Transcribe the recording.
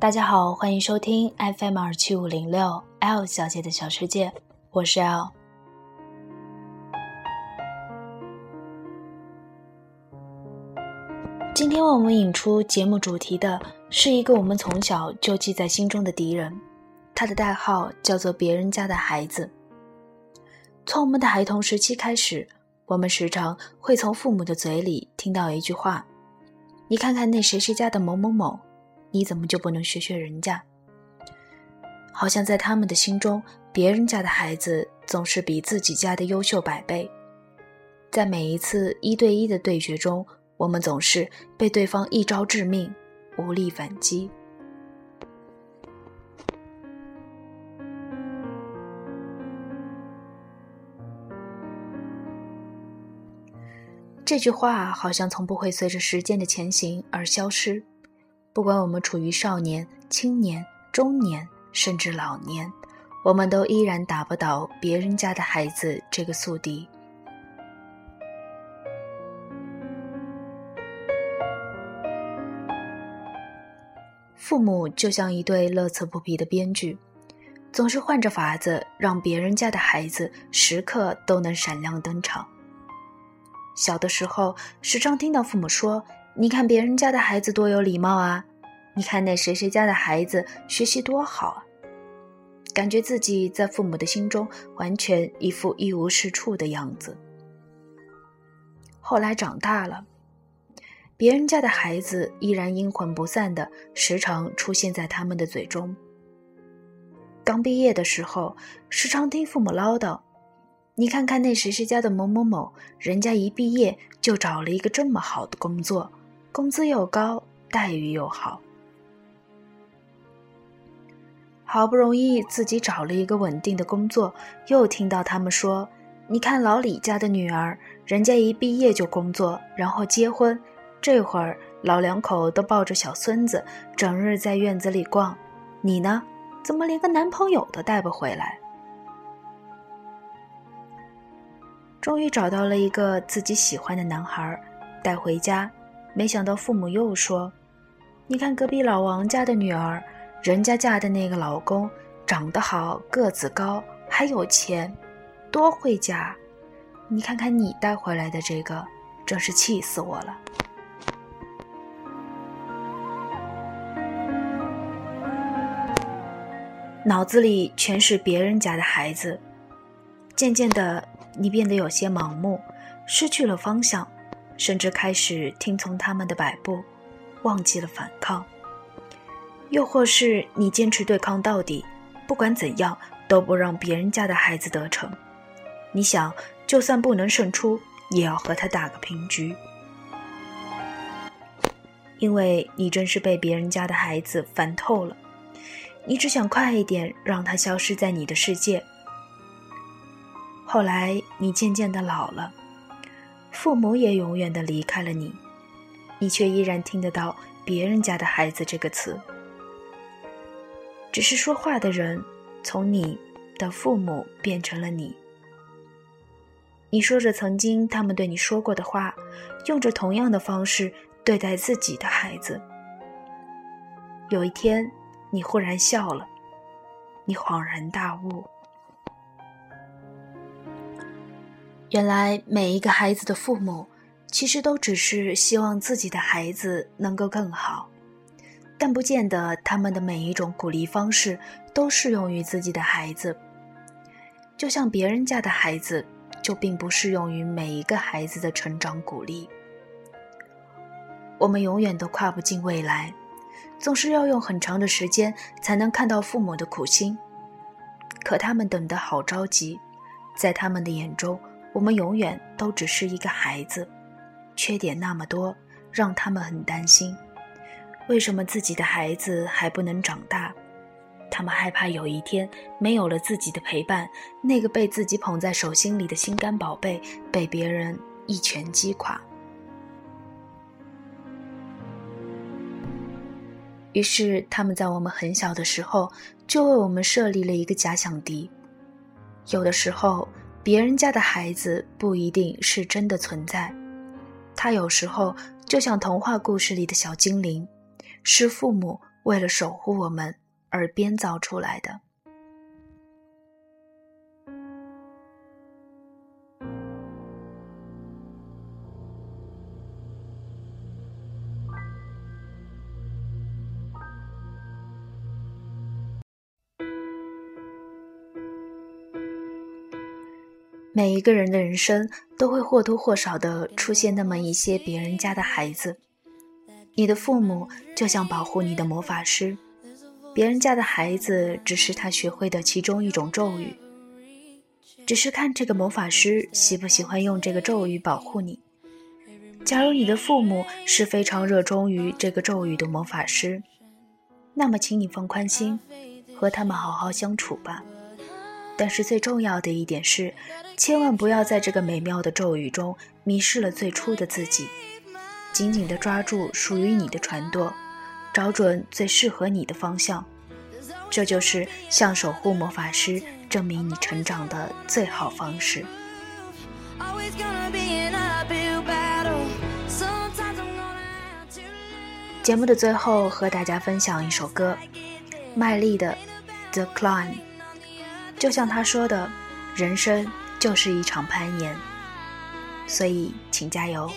大家好，欢迎收听 FM 二七五零六 L 小姐的小世界，我是 L。今天为我们引出节目主题的是一个我们从小就记在心中的敌人，他的代号叫做“别人家的孩子”。从我们的孩童时期开始，我们时常会从父母的嘴里听到一句话：“你看看那谁谁家的某某某。”你怎么就不能学学人家？好像在他们的心中，别人家的孩子总是比自己家的优秀百倍。在每一次一对一的对决中，我们总是被对方一招致命，无力反击。这句话好像从不会随着时间的前行而消失。不管我们处于少年、青年、中年，甚至老年，我们都依然打不倒别人家的孩子这个宿敌。父母就像一对乐此不疲的编剧，总是换着法子让别人家的孩子时刻都能闪亮登场。小的时候，时常听到父母说。你看别人家的孩子多有礼貌啊！你看那谁谁家的孩子学习多好啊！感觉自己在父母的心中完全一副一无是处的样子。后来长大了，别人家的孩子依然阴魂不散的时常出现在他们的嘴中。刚毕业的时候，时常听父母唠叨。你看看那谁谁家的某某某，人家一毕业就找了一个这么好的工作。工资又高，待遇又好，好不容易自己找了一个稳定的工作，又听到他们说：“你看老李家的女儿，人家一毕业就工作，然后结婚，这会儿老两口都抱着小孙子，整日在院子里逛。你呢，怎么连个男朋友都带不回来？”终于找到了一个自己喜欢的男孩，带回家。没想到父母又说：“你看隔壁老王家的女儿，人家嫁的那个老公长得好，个子高，还有钱，多会嫁。你看看你带回来的这个，真是气死我了。”脑子里全是别人家的孩子，渐渐的，你变得有些盲目，失去了方向。甚至开始听从他们的摆布，忘记了反抗；又或是你坚持对抗到底，不管怎样都不让别人家的孩子得逞。你想，就算不能胜出，也要和他打个平局，因为你真是被别人家的孩子烦透了。你只想快一点让他消失在你的世界。后来，你渐渐的老了。父母也永远的离开了你，你却依然听得到“别人家的孩子”这个词。只是说话的人从你的父母变成了你。你说着曾经他们对你说过的话，用着同样的方式对待自己的孩子。有一天，你忽然笑了，你恍然大悟。原来每一个孩子的父母，其实都只是希望自己的孩子能够更好，但不见得他们的每一种鼓励方式都适用于自己的孩子。就像别人家的孩子，就并不适用于每一个孩子的成长鼓励。我们永远都跨不进未来，总是要用很长的时间才能看到父母的苦心，可他们等得好着急，在他们的眼中。我们永远都只是一个孩子，缺点那么多，让他们很担心。为什么自己的孩子还不能长大？他们害怕有一天没有了自己的陪伴，那个被自己捧在手心里的心肝宝贝被别人一拳击垮。于是，他们在我们很小的时候就为我们设立了一个假想敌。有的时候。别人家的孩子不一定是真的存在，他有时候就像童话故事里的小精灵，是父母为了守护我们而编造出来的。每一个人的人生都会或多或少的出现那么一些别人家的孩子，你的父母就像保护你的魔法师，别人家的孩子只是他学会的其中一种咒语，只是看这个魔法师喜不喜欢用这个咒语保护你。假如你的父母是非常热衷于这个咒语的魔法师，那么请你放宽心，和他们好好相处吧。但是最重要的一点是，千万不要在这个美妙的咒语中迷失了最初的自己，紧紧地抓住属于你的船舵，找准最适合你的方向，这就是向守护魔法师证明你成长的最好方式。节目的最后，和大家分享一首歌，麦丽的《The Climb》。就像他说的，人生就是一场攀岩，所以请加油。